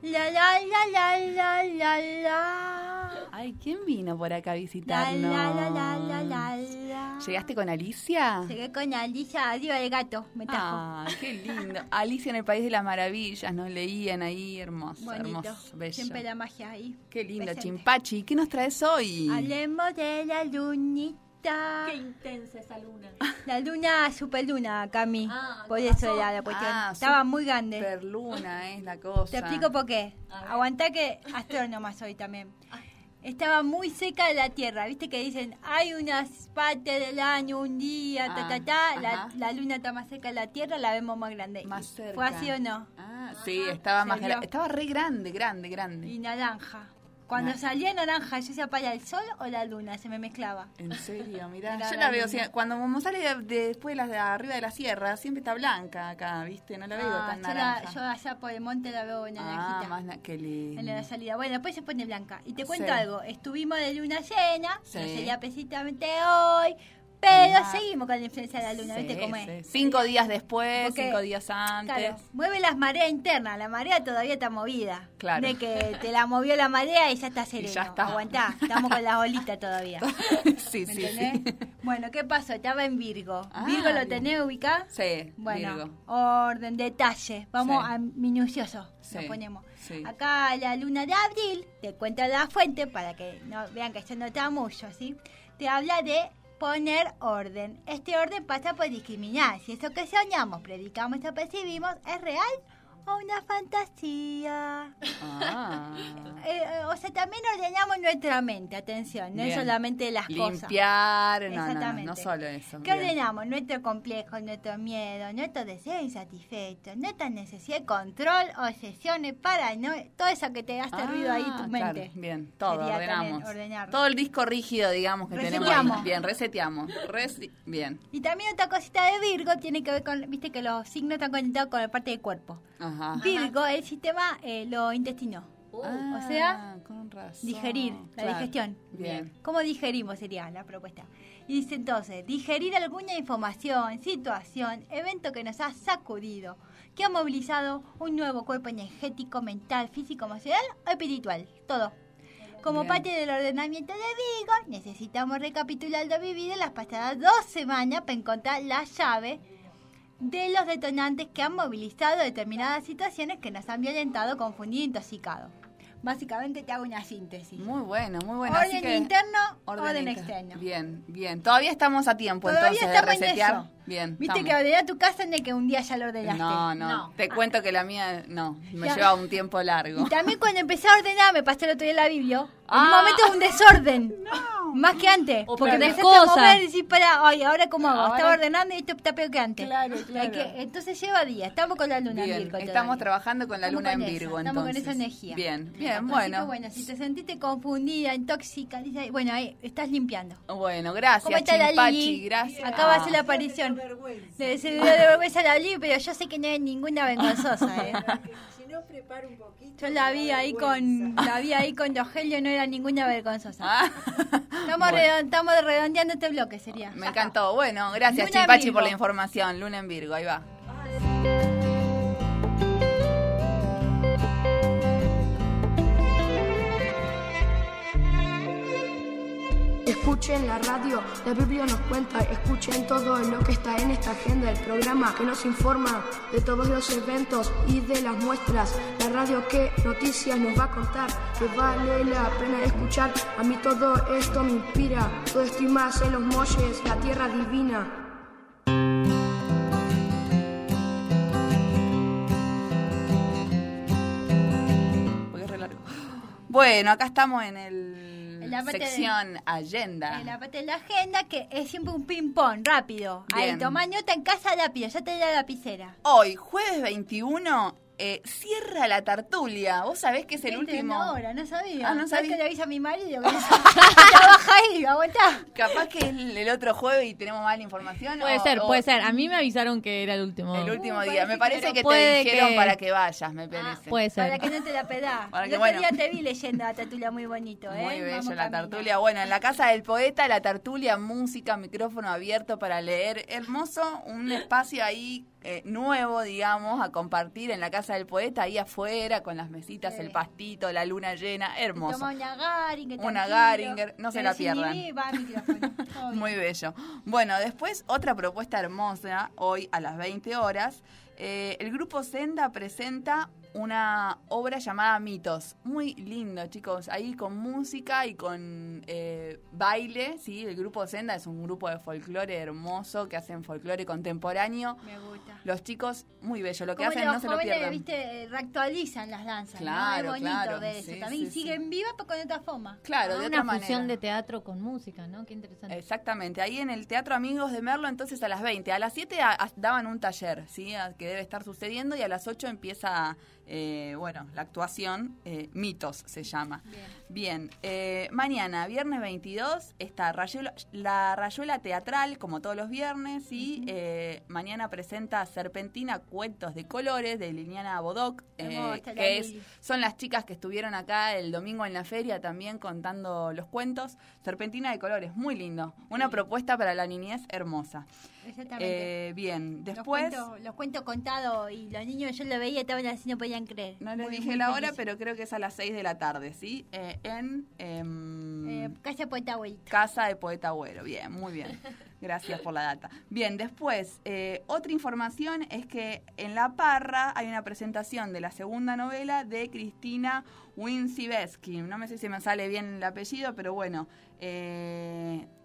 Speaker 15: la la la la la la la.
Speaker 2: Ay, ¿quién vino por acá a visitarnos?
Speaker 15: La la la la la la.
Speaker 2: ¿Llegaste con Alicia?
Speaker 15: Llegué con Alicia, arriba del gato, me trajo.
Speaker 2: Ah, qué lindo. Alicia en el País de las Maravillas, nos leían ahí, hermoso,
Speaker 15: Bonito.
Speaker 2: hermoso, bello.
Speaker 15: Siempre la magia ahí.
Speaker 2: Qué lindo,
Speaker 15: presente.
Speaker 2: Chimpachi. ¿Qué nos traes hoy?
Speaker 15: Hablemos de la lunita.
Speaker 8: Qué intensa esa luna.
Speaker 15: La luna, super luna, Cami.
Speaker 8: Ah,
Speaker 15: por
Speaker 8: ¿qué
Speaker 15: eso
Speaker 8: pasó?
Speaker 15: era la cuestión.
Speaker 2: Ah,
Speaker 15: Estaba muy grande.
Speaker 2: Superluna es la cosa.
Speaker 15: Te explico por qué. Aguantá que astrónoma soy también. Estaba muy seca de la Tierra. Viste que dicen, hay unas partes del año, un día, ta,
Speaker 2: Ah,
Speaker 15: ta, ta. La, la luna está más cerca de la Tierra, la vemos más grande.
Speaker 2: Más
Speaker 15: ¿Y
Speaker 2: cerca.
Speaker 15: ¿Fue así o no?
Speaker 2: Ah, sí, estaba más
Speaker 15: Se
Speaker 2: gra-
Speaker 15: vio.
Speaker 2: Estaba re grande, grande, grande.
Speaker 15: Y naranja. Cuando salía naranja, ¿yo se apaga el sol o la luna? Se me mezclaba.
Speaker 2: En serio, mirá.
Speaker 15: Era
Speaker 2: Yo
Speaker 15: la
Speaker 2: la veo,
Speaker 15: luna.
Speaker 2: así, cuando sale de- de- después de las de arriba de la sierra, siempre está blanca acá, ¿viste? No la veo
Speaker 15: Ah,
Speaker 2: tan
Speaker 15: yo, la-
Speaker 2: naranja.
Speaker 15: yo allá por el monte la veo naranjita.
Speaker 2: ah, más na- qué lindo.
Speaker 15: En la salida. Bueno, después se pone blanca. Y te cuento
Speaker 2: Sí.
Speaker 15: algo. Estuvimos de luna llena,
Speaker 2: Sí.
Speaker 15: no sería precisamente hoy, Pero seguimos con la influencia de la luna, ¿viste cómo es?
Speaker 2: Cinco días después, cinco días antes. Claro,
Speaker 15: mueve las mareas internas, la marea todavía está movida. Claro. De que te la movió la marea y ya está sereno. ya está. Aguantá, estamos con las bolitas todavía.
Speaker 2: sí, sí, sí.
Speaker 15: Bueno, ¿qué pasó? Estaba en Virgo. Ah, ¿Virgo lo tenés ubicado?
Speaker 2: Sí,
Speaker 15: Bueno, orden, detalle. Vamos a minucioso, lo ponemos. Acá la luna de abril, te cuenta la fuente para que no vean que yo no te mucho, ¿sí? Te habla de poner orden. Este orden pasa por discriminar. Si eso que soñamos, predicamos o percibimos es real una fantasía. Ah. Eh, eh, o sea, también ordenamos nuestra mente, atención, no es solamente las
Speaker 2: cosas. Limpiar, no, no, no, solo eso.
Speaker 15: ¿Qué ordenamos? Nuestro complejo, nuestro miedo, nuestro deseo insatisfecho, nuestra necesidad de control, obsesiones, no todo eso que te hace ruido ahí tu ah, mente.
Speaker 2: bien, todo ordenamos. todo el disco rígido, digamos, que tenemos ahí. Bien, reseteamos. bien.
Speaker 15: Y también otra cosita de Virgo tiene que ver con, viste que los signos están conectados con la parte del cuerpo. Virgo, el sistema eh, lo intestino. o ah, sea, digerir, la digestión. Bien. ¿Cómo digerimos sería la propuesta? Y dice entonces, digerir alguna información, situación, evento que nos ha sacudido, que ha movilizado un nuevo cuerpo energético, mental, físico, emocional o espiritual. Todo. Como parte del ordenamiento de Virgo, necesitamos recapitular lo vivido en las pasadas dos semanas para encontrar la llave de los detonantes que han movilizado determinadas situaciones que nos han violentado, confundido e intoxicado. Básicamente te hago una síntesis.
Speaker 2: Muy bueno, muy bueno.
Speaker 15: Orden interno, orden, externo.
Speaker 2: Bien, bien. Todavía estamos a tiempo entonces de resetear. Bien.
Speaker 15: Viste que ordenar tu casa no es que un día ya lo ordenaste.
Speaker 2: No, no. Te cuento que la mía no, me lleva un tiempo largo.
Speaker 15: Y también cuando empecé a ordenar, me pasé el otro día la Biblia. En un ah. momento es un desorden. Más que antes. porque te cosas. mover y decir, para, ay, ahora cómo hago. Estaba ordenando y esto está peor que antes. Claro, claro. entonces lleva días. Estamos con la luna en Virgo.
Speaker 2: Estamos trabajando con la luna en Virgo.
Speaker 15: Estamos con esa energía.
Speaker 2: Bien, bien, bueno.
Speaker 15: bueno, si te sentiste confundida, intóxica, bueno, ahí estás limpiando.
Speaker 2: Bueno, gracias. ¿Cómo está la Lili? Gracias.
Speaker 15: Acá va a ser la aparición se le dio de vergüenza a la Lili, pero yo sé que no es ninguna vergonzosa, ¿eh? si no preparo un poquito. Yo la vi ahí con la vi ahí con Rogelio, no era ninguna vergonzosa. Ah. Estamos, estamos redondeando este bloque, sería.
Speaker 2: Me encantó. Bueno, gracias Chipachi por la información. Luna en Virgo, ahí va.
Speaker 17: Escuchen la radio, la Biblia nos cuenta, escuchen todo lo que está en esta agenda, el programa que nos informa de todos los eventos y de las muestras, la radio que noticias nos va a contar, que vale la pena escuchar, a mí todo esto me inspira, todo estoy más en los molles, la tierra divina.
Speaker 2: Bueno, acá estamos en el la sección agenda.
Speaker 15: En la parte de la agenda, que es siempre un ping-pong rápido. Ahí, toma nota en casa lápiz, ya te da la lapicera.
Speaker 2: Hoy, jueves 21, eh, cierra la tartulia. Vos sabés que es el último.
Speaker 15: ahora, no sabía. Ah, no sabía. que le avisa a mi marido que trabaja ahí, aguantá.
Speaker 2: Capaz que es el otro jueves y tenemos mala información.
Speaker 1: Puede ser, puede ser. A mí me avisaron que era el último.
Speaker 2: El último día. Me parece que te dijeron para que vayas, me ah, parece.
Speaker 1: puede ser.
Speaker 15: Para que no te la pedás. el otro día te vi leyendo la tartulia muy bonito, ¿eh?
Speaker 2: Muy bello la tartulia. Bueno, en la casa del poeta, la tartulia, música, micrófono abierto para leer. Hermoso, un espacio ahí eh, nuevo, digamos, a compartir en la casa del poeta, ahí afuera, con las mesitas, el pastito, la luna llena, hermoso.
Speaker 15: una Garinger.
Speaker 2: Una Garinger, no se la pierdan. Muy bello. Bueno, después otra propuesta hermosa, hoy a las 20 horas. Eh, el grupo Senda presenta una obra llamada Mitos. Muy lindo, chicos. Ahí con música y con eh, baile. ¿sí? El grupo Senda es un grupo de folclore hermoso que hacen folclore contemporáneo.
Speaker 15: Me gusta.
Speaker 2: Los chicos, muy bello. Lo que hacen no se lo pierdan.
Speaker 15: ¿viste? reactualizan las danzas. Claro, ¿no? bonito ver eso. También siguen vivas, pero con otra forma.
Speaker 2: Claro,
Speaker 1: de
Speaker 2: una
Speaker 1: otra fusión de teatro con música, ¿no? Qué interesante.
Speaker 2: Exactamente. Ahí en el Teatro Amigos de Merlo, entonces a las 20. A las 7 daban un taller, ¿sí? Que debe estar sucediendo y a las 8 empieza eh, bueno, la actuación eh, Mitos se llama. Bien, eh, mañana, viernes 22, está la Rayuela Teatral, como todos los viernes, y mañana presenta Serpentina Cuentos de Colores de Liliana Bodoc, que es, son las chicas que estuvieron acá el domingo en la feria también contando los cuentos. Serpentina de Colores, muy lindo. Una propuesta para la niñez hermosa.
Speaker 15: Exactamente.
Speaker 2: Eh, bien, después...
Speaker 15: Los cuentos, contados y los niños yo lo veía, estaban así, no podían creer.
Speaker 2: No les dije la hora, pero creo que es a las 6 de la tarde, ¿sí? Eh, en... Em,
Speaker 15: eh, Casa de Poeta Abuelo.
Speaker 2: Casa de Poeta Abuelo, bien, muy bien. Gracias por la data. Bien, después, otra información es que en La Parra hay una presentación de la segunda novela de Cristina Winsibesky. No me sé si me sale bien el apellido, pero bueno,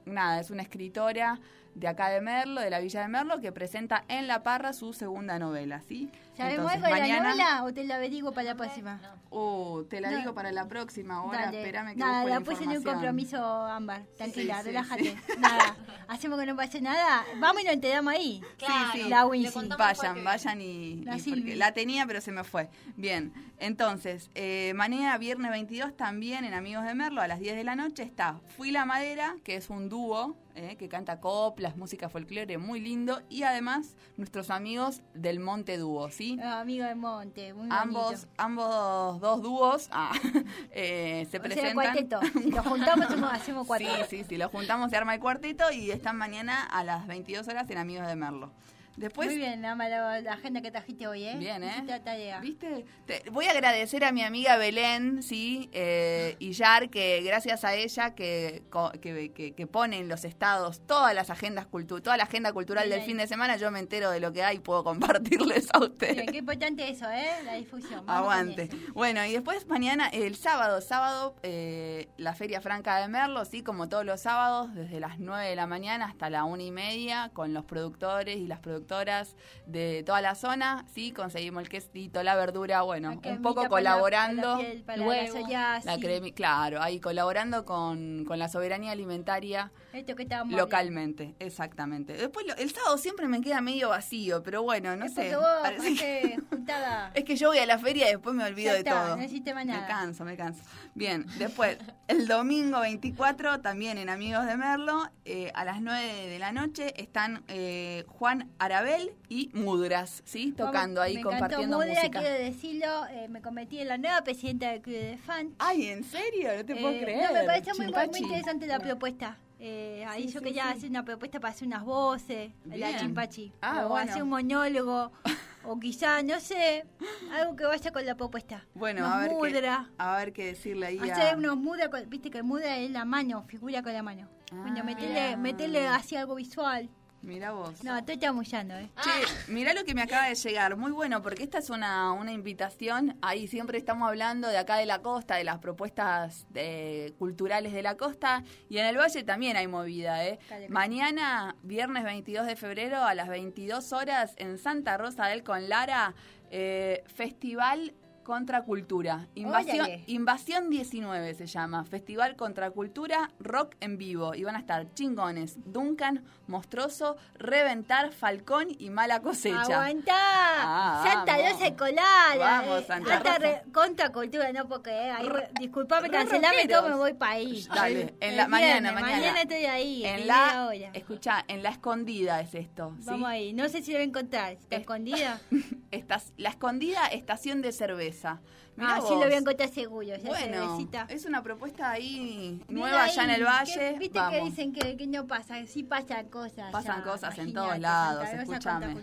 Speaker 2: nada, es una escritora de acá de Merlo, de la Villa de Merlo, que presenta en La Parra su segunda novela, ¿sí?
Speaker 15: ¿Sabemos algo de la novela o te la averiguo para la próxima?
Speaker 2: Uh, te la digo para la próxima, ahora espérame que
Speaker 15: Nada,
Speaker 2: la
Speaker 15: puse en un compromiso, Ámbar, tranquila, relájate. nada, hacemos que no pase nada, vamos y nos enteramos ahí.
Speaker 2: Claro, sí, sí.
Speaker 15: La
Speaker 2: Vayan, vayan y... La, la, tenía, pero se me fue. Bien, entonces, eh, mañana, viernes 22, también en Amigos de Merlo, a las 10 de la noche, está Fui la Madera, que es un dúo eh, que canta coplas, música folclore, muy lindo. Y además, nuestros amigos del Monte Dúo, ¿sí?
Speaker 15: Ah, amigos del Monte, muy
Speaker 2: ambos, ambos dos dúos ah, eh, se presentan.
Speaker 15: Si los juntamos, hacemos cuarteto.
Speaker 2: Sí, sí, sí, los juntamos, se arma el cuarteto y están mañana a las 22 horas en Amigos de Merlo. Después,
Speaker 15: Muy bien, la, la, agenda que trajiste hoy, ¿eh?
Speaker 2: Bien, ¿eh?
Speaker 15: Tarea.
Speaker 2: ¿Viste? voy a agradecer a mi amiga Belén, ¿sí? Eh, y Yar, que gracias a ella que, que, que, pone en los estados todas las agendas culturales, toda la agenda cultural del fin de semana, yo me entero de lo que hay y puedo compartirles a ustedes.
Speaker 15: Bien, qué importante eso, ¿eh? La difusión.
Speaker 2: Aguante. Bueno, y después mañana, el sábado, sábado, eh, la Feria Franca de Merlo, ¿sí? Como todos los sábados, desde las 9 de la mañana hasta la una y media, con los productores y las productoras de toda la zona, sí, conseguimos el quesito, la verdura, bueno, un poco colaborando. La, claro, ahí colaborando con, con la soberanía alimentaria localmente, exactamente. Después el sábado siempre me queda medio vacío, pero bueno, no sé. es que yo voy a la feria y después me olvido de todo. Me canso, me canso. Bien, después, el domingo 24, también en Amigos de Merlo, eh, a las 9 de la noche, están eh, Juan Arabel y Mudras, ¿sí? Tocando ahí, compartiendo
Speaker 15: Mudra,
Speaker 2: música.
Speaker 15: quiero decirlo, eh, me convertí en la nueva presidenta del Club de Fans.
Speaker 2: Ay, ¿en serio? No te puedo creer.
Speaker 15: No, me parece muy, muy, interesante la propuesta. Ahí yo quería hacer una propuesta para hacer unas voces, la chimpachi. Ah, o hacer un monólogo. O quizá, no sé, algo que vaya con la propuesta.
Speaker 2: Bueno, a ver, qué, a ver qué decirle ahí.
Speaker 15: Hacer unos mudra, viste que mudra es la mano, figura con la mano. bueno, ah. meterle, meterle así algo visual.
Speaker 2: Mira vos.
Speaker 15: No, estoy chamullando, ¿eh?
Speaker 2: Che, mira lo que me acaba de llegar. Muy bueno, porque esta es una, una invitación. Ahí siempre estamos hablando de acá de la costa, de las propuestas de, culturales de la costa. Y en el Valle también hay movida, ¿eh? Mañana, viernes 22 de febrero, a las 22 horas, en Santa Rosa del Conlara, eh, Festival Contracultura. Invasión, Invasión 19 se llama. Festival Contracultura Rock en vivo. Y van a estar chingones. Duncan, Monstruoso, Reventar, Falcón y Mala Cosecha.
Speaker 15: ¡Aguantá! Ah, Santa Rosa Colada.
Speaker 2: Vamos. Santa Rosa.
Speaker 15: contracultura, no porque eh, disculpame, cancelame todo, me voy para ahí.
Speaker 2: Dale, en la, mañana, mañana.
Speaker 15: Mañana estoy ahí.
Speaker 2: En la, hora. Escucha, en la escondida es esto.
Speaker 15: Vamos ahí. No sé si lo voy a encontrar. ¿Está escondida?
Speaker 2: Estás, la escondida estación de cerveza. cabeça.
Speaker 15: Ah, sí lo voy a encontrar seguro.
Speaker 2: bueno, es una propuesta ahí nueva allá en el valle.
Speaker 15: Viste que dicen que, que, no pasa, sí pasan cosas.
Speaker 2: Pasan cosas en todos lados, escúchame.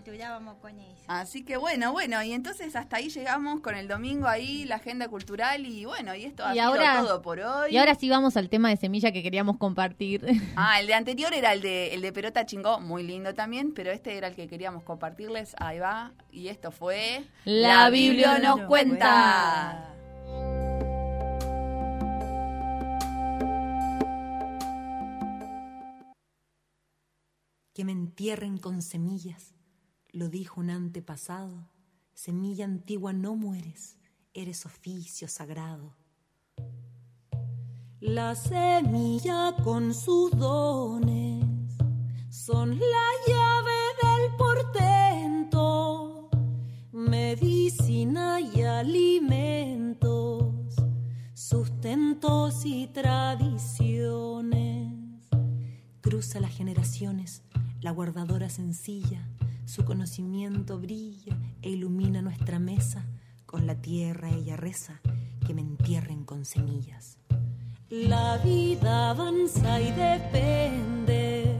Speaker 2: Así que bueno, bueno, y entonces hasta ahí llegamos con el domingo ahí, la agenda cultural y bueno, y esto ha sido todo por hoy.
Speaker 1: Y ahora sí vamos al tema de semilla que queríamos compartir.
Speaker 2: Ah, el de anterior era el de, el de Perota Chingó, muy lindo también, pero este era el que queríamos compartirles. Ahí va, y esto fue...
Speaker 1: La, Biblia nos cuenta.
Speaker 6: Que me entierren con semillas, lo dijo un antepasado. Semilla antigua no mueres, eres oficio sagrado. La semilla con sus dones son la llave del portento medicina y alimentos, sustentos y tradiciones. Cruza las generaciones, la guardadora sencilla, su conocimiento brilla e ilumina nuestra mesa, con la tierra ella reza, que me entierren con semillas.
Speaker 18: La vida avanza y depende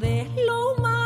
Speaker 18: de lo humano